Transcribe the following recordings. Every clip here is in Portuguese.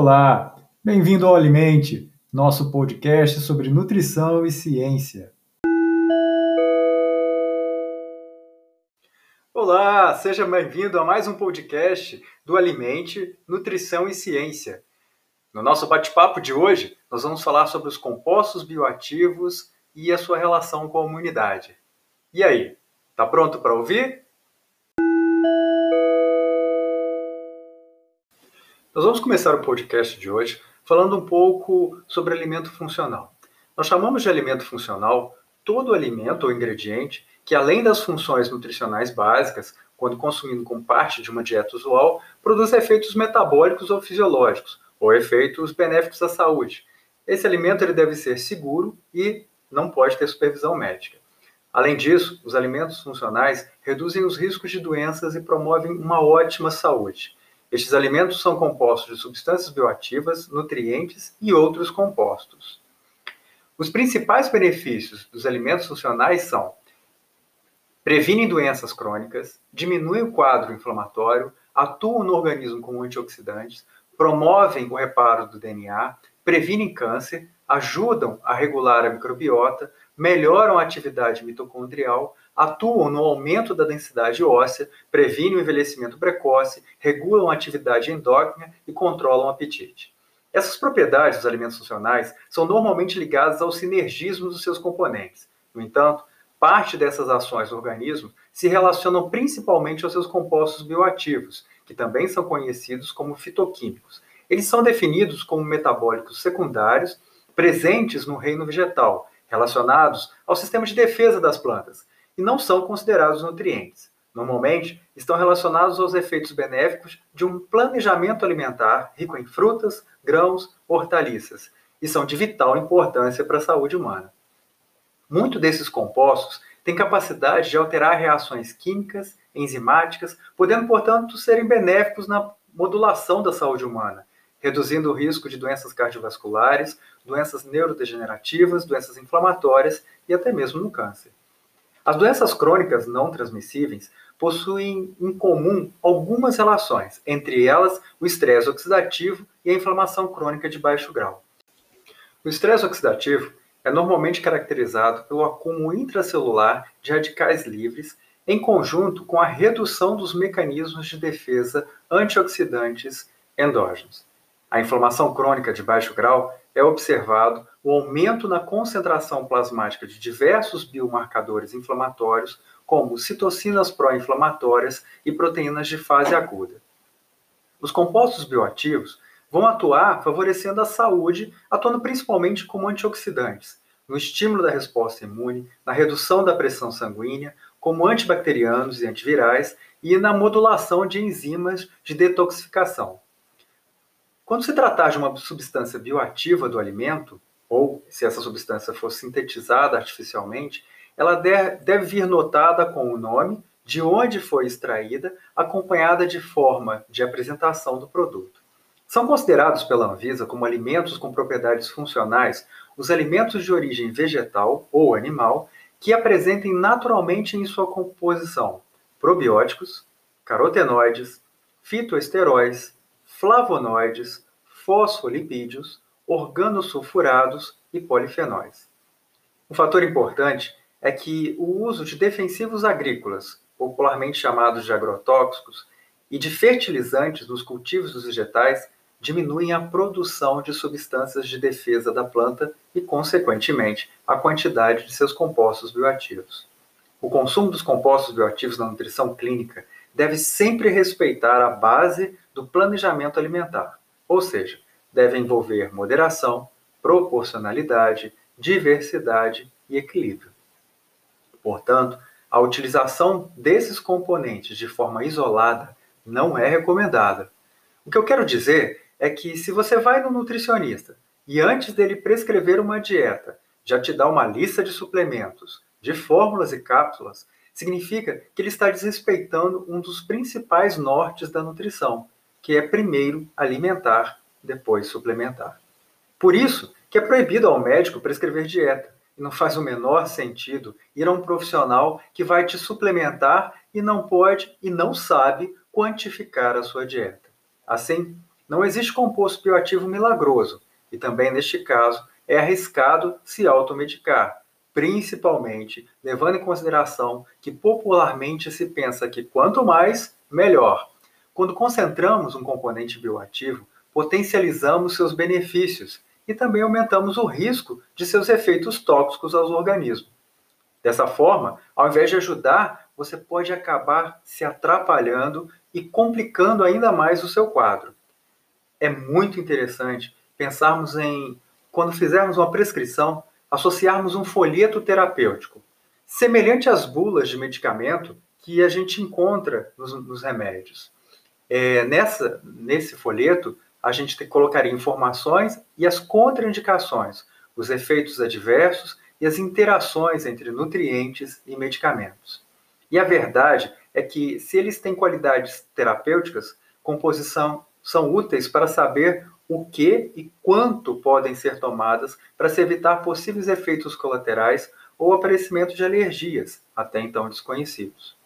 Olá, bem-vindo ao Alimente, nosso podcast sobre nutrição e ciência. Olá, seja bem-vindo a mais um podcast do Alimente, Nutrição e Ciência. No nosso bate-papo de hoje, nós vamos falar sobre os compostos bioativos e a sua relação com a imunidade. E aí, tá pronto para ouvir? Nós vamos começar o podcast de hoje falando um pouco sobre alimento funcional. Nós chamamos de alimento funcional todo alimento ou ingrediente que, além das funções nutricionais básicas, quando consumido como parte de uma dieta usual, produz efeitos metabólicos ou fisiológicos, ou efeitos benéficos à saúde. Esse alimento ele deve ser seguro e não pode ter supervisão médica. Além disso, os alimentos funcionais reduzem os riscos de doenças e promovem uma ótima saúde. Estes alimentos são compostos de substâncias bioativas, nutrientes e outros compostos. Os principais benefícios dos alimentos funcionais são: previnem doenças crônicas, diminuem o quadro inflamatório, atuam no organismo como antioxidantes, promovem o reparo do DNA, previnem câncer, ajudam a regular a microbiota, melhoram a atividade mitocondrial, atuam no aumento da densidade óssea, previnem o envelhecimento precoce, regulam a atividade endócrina e controlam o apetite. Essas propriedades dos alimentos funcionais são normalmente ligadas ao sinergismo dos seus componentes. No entanto, parte dessas ações do organismo se relacionam principalmente aos seus compostos bioativos, que também são conhecidos como fitoquímicos. Eles são definidos como metabólicos secundários presentes no reino vegetal, relacionados ao sistema de defesa das plantas, e não são considerados nutrientes. Normalmente, estão relacionados aos efeitos benéficos de um planejamento alimentar rico em frutas, grãos, hortaliças, e são de vital importância para a saúde humana. Muitos desses compostos têm capacidade de alterar reações químicas, enzimáticas, podendo, portanto, serem benéficos na modulação da saúde humana, reduzindo o risco de doenças cardiovasculares, doenças neurodegenerativas, doenças inflamatórias e até mesmo no câncer. As doenças crônicas não transmissíveis possuem em comum algumas relações, entre elas o estresse oxidativo e a inflamação crônica de baixo grau. O estresse oxidativo é normalmente caracterizado pelo acúmulo intracelular de radicais livres, em conjunto com a redução dos mecanismos de defesa antioxidantes endógenos. A inflamação crônica de baixo grau é observado o aumento na concentração plasmática de diversos biomarcadores inflamatórios, como citocinas pró-inflamatórias e proteínas de fase aguda. Os compostos bioativos vão atuar favorecendo a saúde, atuando principalmente como antioxidantes, no estímulo da resposta imune, na redução da pressão sanguínea, como antibacterianos e antivirais e na modulação de enzimas de detoxificação. Quando se tratar de uma substância bioativa do alimento, ou se essa substância for sintetizada artificialmente, ela deve vir notada com o nome, de onde foi extraída, acompanhada de forma de apresentação do produto. São considerados pela Anvisa como alimentos com propriedades funcionais os alimentos de origem vegetal ou animal que apresentem naturalmente em sua composição probióticos, carotenoides, fitoesteróis, flavonoides, fosfolipídios, organosulfurados e polifenóis. Um fator importante é que o uso de defensivos agrícolas, popularmente chamados de agrotóxicos, e de fertilizantes nos cultivos dos vegetais diminuem a produção de substâncias de defesa da planta e, consequentemente, a quantidade de seus compostos bioativos. O consumo dos compostos bioativos na nutrição clínica deve sempre respeitar a base do planejamento alimentar, ou seja, deve envolver moderação, proporcionalidade, diversidade e equilíbrio. Portanto, a utilização desses componentes de forma isolada não é recomendada. O que eu quero dizer é que se você vai no nutricionista e antes dele prescrever uma dieta, já te dá uma lista de suplementos, de fórmulas e cápsulas, significa que ele está desrespeitando um dos principais nortes da nutrição, que é primeiro alimentar, depois suplementar. Por isso que é proibido ao médico prescrever dieta. E não faz o menor sentido ir a um profissional que vai te suplementar e não pode e não sabe quantificar a sua dieta. Assim, Não existe composto bioativo milagroso, e também neste caso é arriscado se automedicar, principalmente levando em consideração que popularmente se pensa que quanto mais, melhor. Quando concentramos um componente bioativo, potencializamos seus benefícios e também aumentamos o risco de seus efeitos tóxicos aos organismos. Dessa forma, ao invés de ajudar, você pode acabar se atrapalhando e complicando ainda mais o seu quadro. É muito interessante pensarmos em, quando fizermos uma prescrição, associarmos um folheto terapêutico, semelhante às bulas de medicamento que a gente encontra nos, nos remédios. É, nessa, nesse folheto, a gente colocaria informações e as contraindicações, os efeitos adversos e as interações entre nutrientes e medicamentos. E a verdade é que, se eles têm qualidades terapêuticas, composição são úteis para saber o que e quanto podem ser tomadas para se evitar possíveis efeitos colaterais ou aparecimento de alergias, até então desconhecidos.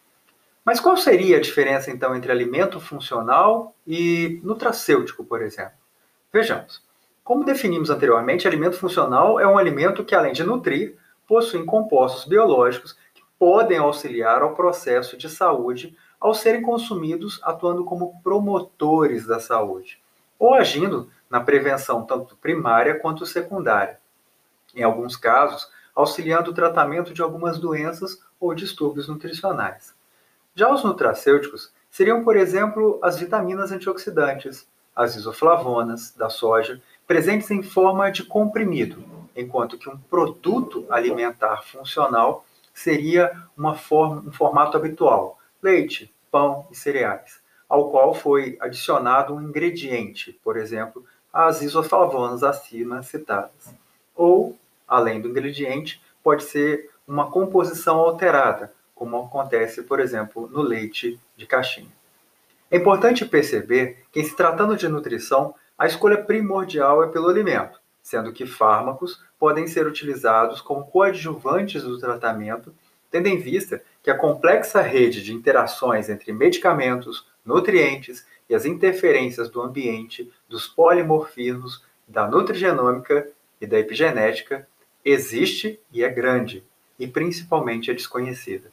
Mas qual seria a diferença então entre alimento funcional e nutracêutico, por exemplo? Vejamos. Como definimos anteriormente, alimento funcional é um alimento que, além de nutrir, possui compostos biológicos que podem auxiliar ao processo de saúde ao serem consumidos atuando como promotores da saúde, ou agindo na prevenção tanto primária quanto secundária. Em alguns casos, auxiliando o tratamento de algumas doenças ou distúrbios nutricionais. Já os nutracêuticos seriam, por exemplo, as vitaminas antioxidantes, as isoflavonas da soja, presentes em forma de comprimido, enquanto que um produto alimentar funcional seria uma forma, um formato habitual, leite, pão e cereais, ao qual foi adicionado um ingrediente, por exemplo, as isoflavonas acima citadas. Ou, além do ingrediente, pode ser uma composição alterada, como acontece, por exemplo, no leite de caixinha. É importante perceber que, em se tratando de nutrição, a escolha primordial é pelo alimento, sendo que fármacos podem ser utilizados como coadjuvantes do tratamento, tendo em vista que a complexa rede de interações entre medicamentos, nutrientes e as interferências do ambiente, dos polimorfismos, da nutrigenômica e da epigenética existe e é grande, e principalmente é desconhecida.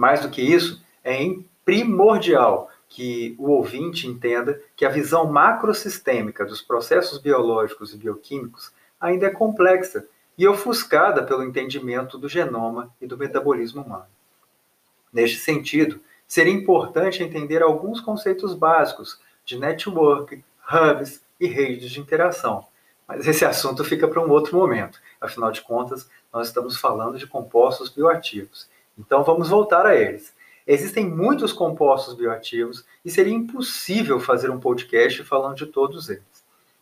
Mais do que isso, é primordial que o ouvinte entenda que a visão macrosistêmica dos processos biológicos e bioquímicos ainda é complexa e ofuscada pelo entendimento do genoma e do metabolismo humano. Neste sentido, seria importante entender alguns conceitos básicos de network, hubs e redes de interação. Mas esse assunto fica para um outro momento. Afinal de contas, nós estamos falando de compostos bioativos então vamos voltar a eles. Existem muitos compostos bioativos e seria impossível fazer um podcast falando de todos eles.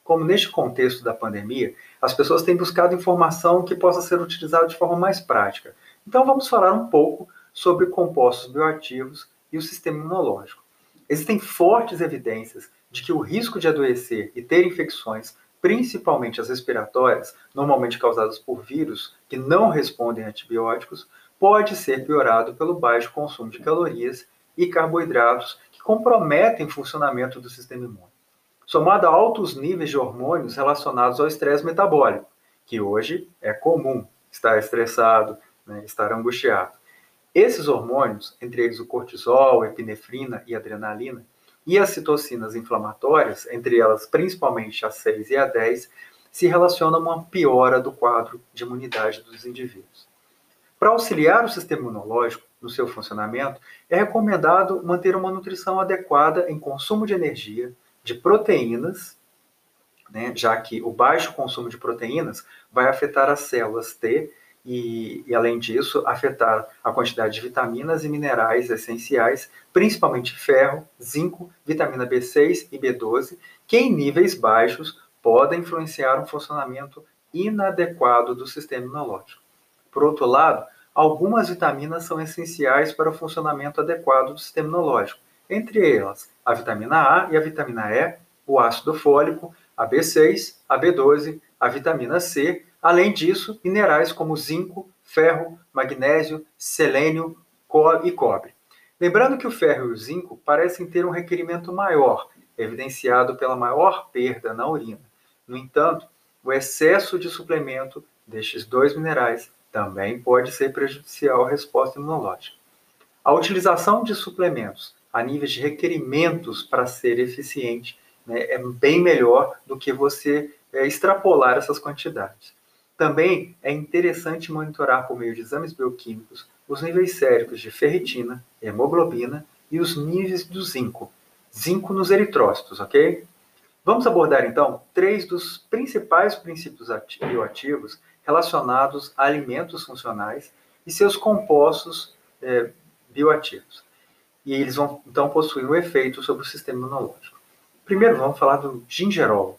Como neste contexto da pandemia, as pessoas têm buscado informação que possa ser utilizada de forma mais prática. Então vamos falar um pouco sobre compostos bioativos e o sistema imunológico. Existem fortes evidências de que o risco de adoecer e ter infecções, principalmente as respiratórias, normalmente causadas por vírus que não respondem a antibióticos, pode ser piorado pelo baixo consumo de calorias e carboidratos que comprometem o funcionamento do sistema imune. Somado a altos níveis de hormônios relacionados ao estresse metabólico, que hoje é comum estar estressado, né, estar angustiado. Esses hormônios, entre eles o cortisol, epinefrina e adrenalina, e as citocinas inflamatórias, entre elas principalmente a 6 e a 10, se relacionam a uma piora do quadro de imunidade dos indivíduos. Para auxiliar o sistema imunológico no seu funcionamento, é recomendado manter uma nutrição adequada em consumo de energia, de proteínas, né, já que o baixo consumo de proteínas vai afetar as células T e, e, além disso, afetar a quantidade de vitaminas e minerais essenciais, principalmente ferro, zinco, vitamina B6 e B12, que em níveis baixos podem influenciar um funcionamento inadequado do sistema imunológico. Por outro lado, algumas vitaminas são essenciais para o funcionamento adequado do sistema imunológico, entre elas a vitamina A e a vitamina E, o ácido fólico, a B6, a B12, a vitamina C, além disso, minerais como zinco, ferro, magnésio, selênio e cobre. Lembrando que o ferro e o zinco parecem ter um requerimento maior evidenciado pela maior perda na urina. No entanto, o excesso de suplemento destes dois minerais também pode ser prejudicial à resposta imunológica. A utilização de suplementos a níveis de requerimentos para ser eficiente né, é bem melhor do que você é, extrapolar essas quantidades. Também é interessante monitorar por meio de exames bioquímicos os níveis séricos de ferritina, hemoglobina e os níveis do zinco. Zinco nos eritrócitos, ok? Vamos abordar então três dos principais princípios bioativos relacionados a alimentos funcionais e seus compostos é, bioativos. E eles vão então possuir um efeito sobre o sistema imunológico. Primeiro, vamos falar do gingerol.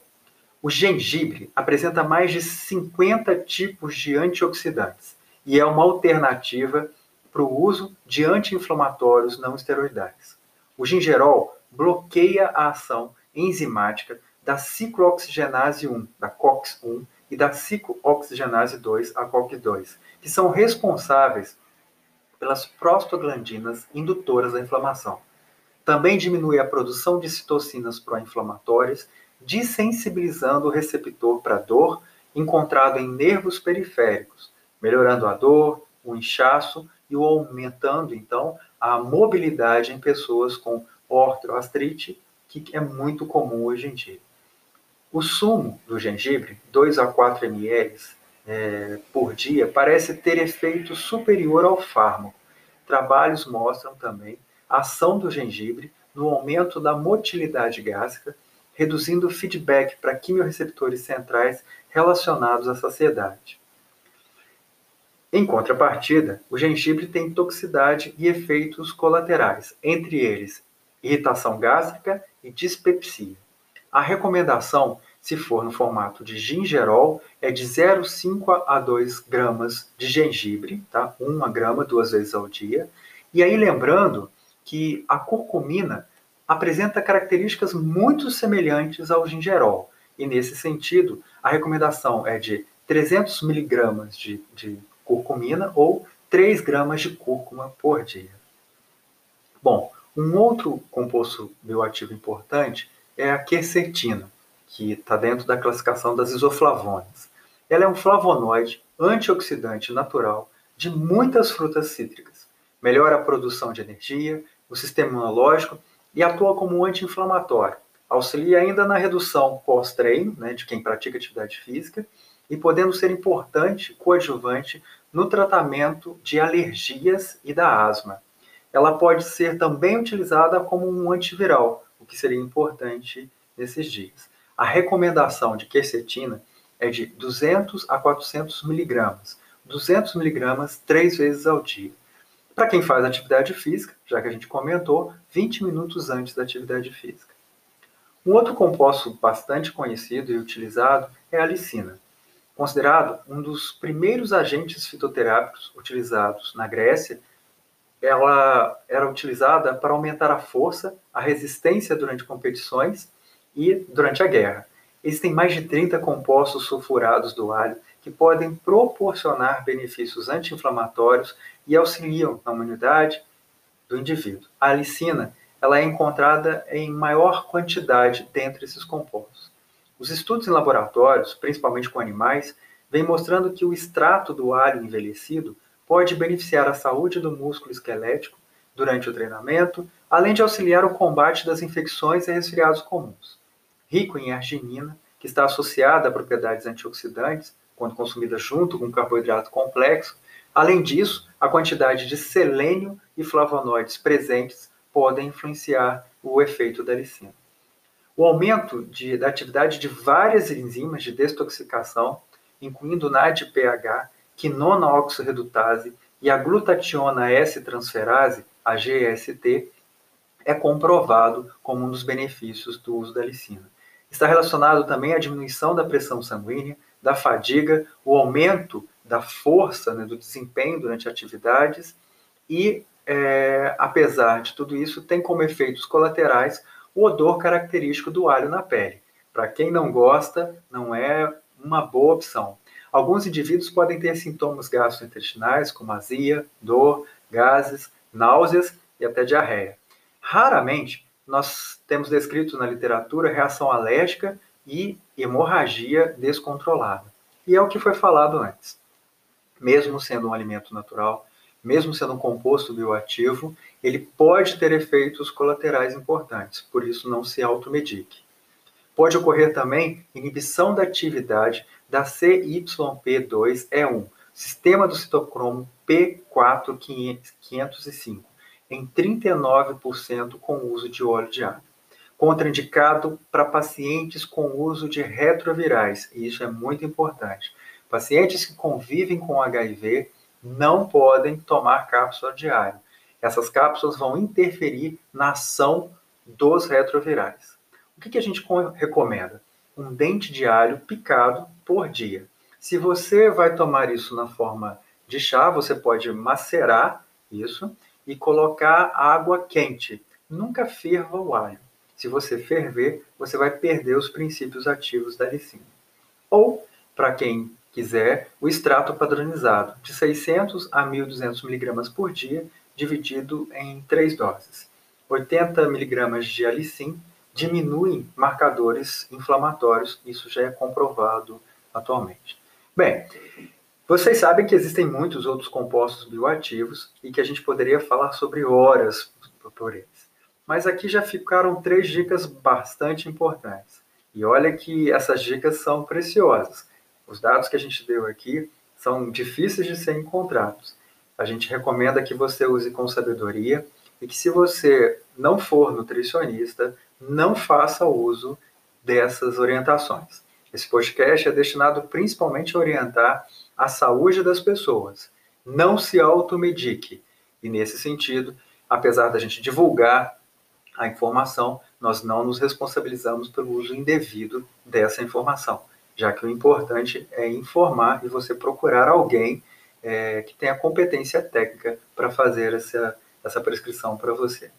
O gengibre apresenta mais de 50 tipos de antioxidantes e é uma alternativa para o uso de anti-inflamatórios não esteroidais. O gingerol bloqueia a ação enzimática da ciclooxigenase 1, da COX-1, e da ciclooxigenase 2, a COX-2, que são responsáveis pelas prostaglandinas indutoras da inflamação. Também diminui a produção de citocinas pró-inflamatórias, desensibilizando o receptor para dor encontrado em nervos periféricos, melhorando a dor, o inchaço e aumentando então a mobilidade em pessoas com ortoartrite que é muito comum hoje em dia. O sumo do gengibre, 2 a 4 ml é, por dia, parece ter efeito superior ao fármaco. Trabalhos mostram também a ação do gengibre no aumento da motilidade gástrica, reduzindo o feedback para quimiorreceptores centrais relacionados à saciedade. Em contrapartida, o gengibre tem toxicidade e efeitos colaterais, entre eles irritação gástrica e dispepsia. A recomendação, se for no formato de gingerol, é de 0,5 a 2 gramas de gengibre, tá? uma grama duas vezes ao dia. E aí lembrando que a curcumina apresenta características muito semelhantes ao gingerol. E nesse sentido, a recomendação é de 300 miligramas de, de curcumina ou 3 gramas de cúrcuma por dia. Bom, um outro composto bioativo importante é a quercetina, que está dentro da classificação das isoflavonas. Ela é um flavonoide antioxidante natural de muitas frutas cítricas. Melhora a produção de energia, o sistema imunológico e atua como anti-inflamatório. Auxilia ainda na redução pós-treino, né, de quem pratica atividade física, e podendo ser importante coadjuvante no tratamento de alergias e da asma ela pode ser também utilizada como um antiviral, o que seria importante nesses dias. A recomendação de quercetina é de 200 a 400 miligramas, 200 miligramas três vezes ao dia. Para quem faz atividade física, já que a gente comentou, 20 minutos antes da atividade física. Um outro composto bastante conhecido e utilizado é a licina. Considerado um dos primeiros agentes fitoterápicos utilizados na Grécia ela era utilizada para aumentar a força, a resistência durante competições e durante a guerra. Existem mais de 30 compostos sulfurados do alho que podem proporcionar benefícios anti-inflamatórios e auxiliam na imunidade do indivíduo. A alicina ela é encontrada em maior quantidade dentre esses compostos. Os estudos em laboratórios, principalmente com animais, vêm mostrando que o extrato do alho envelhecido pode beneficiar a saúde do músculo esquelético durante o treinamento, além de auxiliar o combate das infecções e resfriados comuns. Rico em arginina, que está associada a propriedades antioxidantes, quando consumida junto com carboidrato complexo, além disso, a quantidade de selênio e flavonoides presentes podem influenciar o efeito da licina. O aumento de, da atividade de várias enzimas de detoxificação, incluindo NADPH, quinona oxorredutase e a glutationa S-transferase, a GST, é comprovado como um dos benefícios do uso da licina. Está relacionado também à diminuição da pressão sanguínea, da fadiga, o aumento da força, né, do desempenho durante atividades e, é, apesar de tudo isso, tem como efeitos colaterais o odor característico do alho na pele. Para quem não gosta, não é uma boa opção. Alguns indivíduos podem ter sintomas gastrointestinais, como azia, dor, gases, náuseas e até diarreia. Raramente, nós temos descrito na literatura reação alérgica e hemorragia descontrolada. E é o que foi falado antes. Mesmo sendo um alimento natural, mesmo sendo um composto bioativo, ele pode ter efeitos colaterais importantes, por isso não se automedique. Pode ocorrer também inibição da atividade da CYP2E1, sistema do citocromo P4505, em 39% com o uso de óleo de alho. Contraindicado para pacientes com uso de retrovirais, e isso é muito importante. Pacientes que convivem com HIV não podem tomar cápsula diária. Essas cápsulas vão interferir na ação dos retrovirais. O que, que a gente recomenda? Um dente de alho picado por dia. Se você vai tomar isso na forma de chá, você pode macerar isso e colocar água quente. Nunca ferva o alho. Se você ferver, você vai perder os princípios ativos da licina. Ou, para quem quiser, o extrato padronizado, de 600 a 1.200 mg por dia, dividido em três doses. 80 mg de alicin diminuem marcadores inflamatórios, isso já é comprovado atualmente. Bem, vocês sabem que existem muitos outros compostos bioativos e que a gente poderia falar sobre horas por eles. Mas aqui já ficaram três dicas bastante importantes. E olha que essas dicas são preciosas. Os dados que a gente deu aqui são difíceis de ser encontrados. A gente recomenda que você use com sabedoria e que se você não for nutricionista, não faça uso dessas orientações. Esse podcast é destinado principalmente a orientar a saúde das pessoas. Não se automedique. E nesse sentido, apesar da gente divulgar a informação, nós não nos responsabilizamos pelo uso indevido dessa informação, já que o importante é informar e você procurar alguém é, que tenha competência técnica para fazer essa, essa prescrição para você.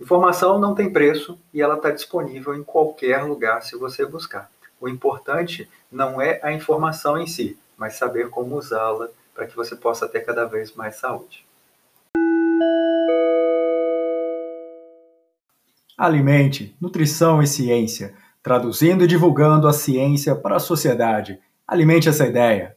Informação não tem preço e ela está disponível em qualquer lugar se você buscar. O importante não é a informação em si, mas saber como usá-la para que você possa ter cada vez mais saúde. Alimente, nutrição e ciência, traduzindo e divulgando a ciência para a sociedade. Alimente essa ideia.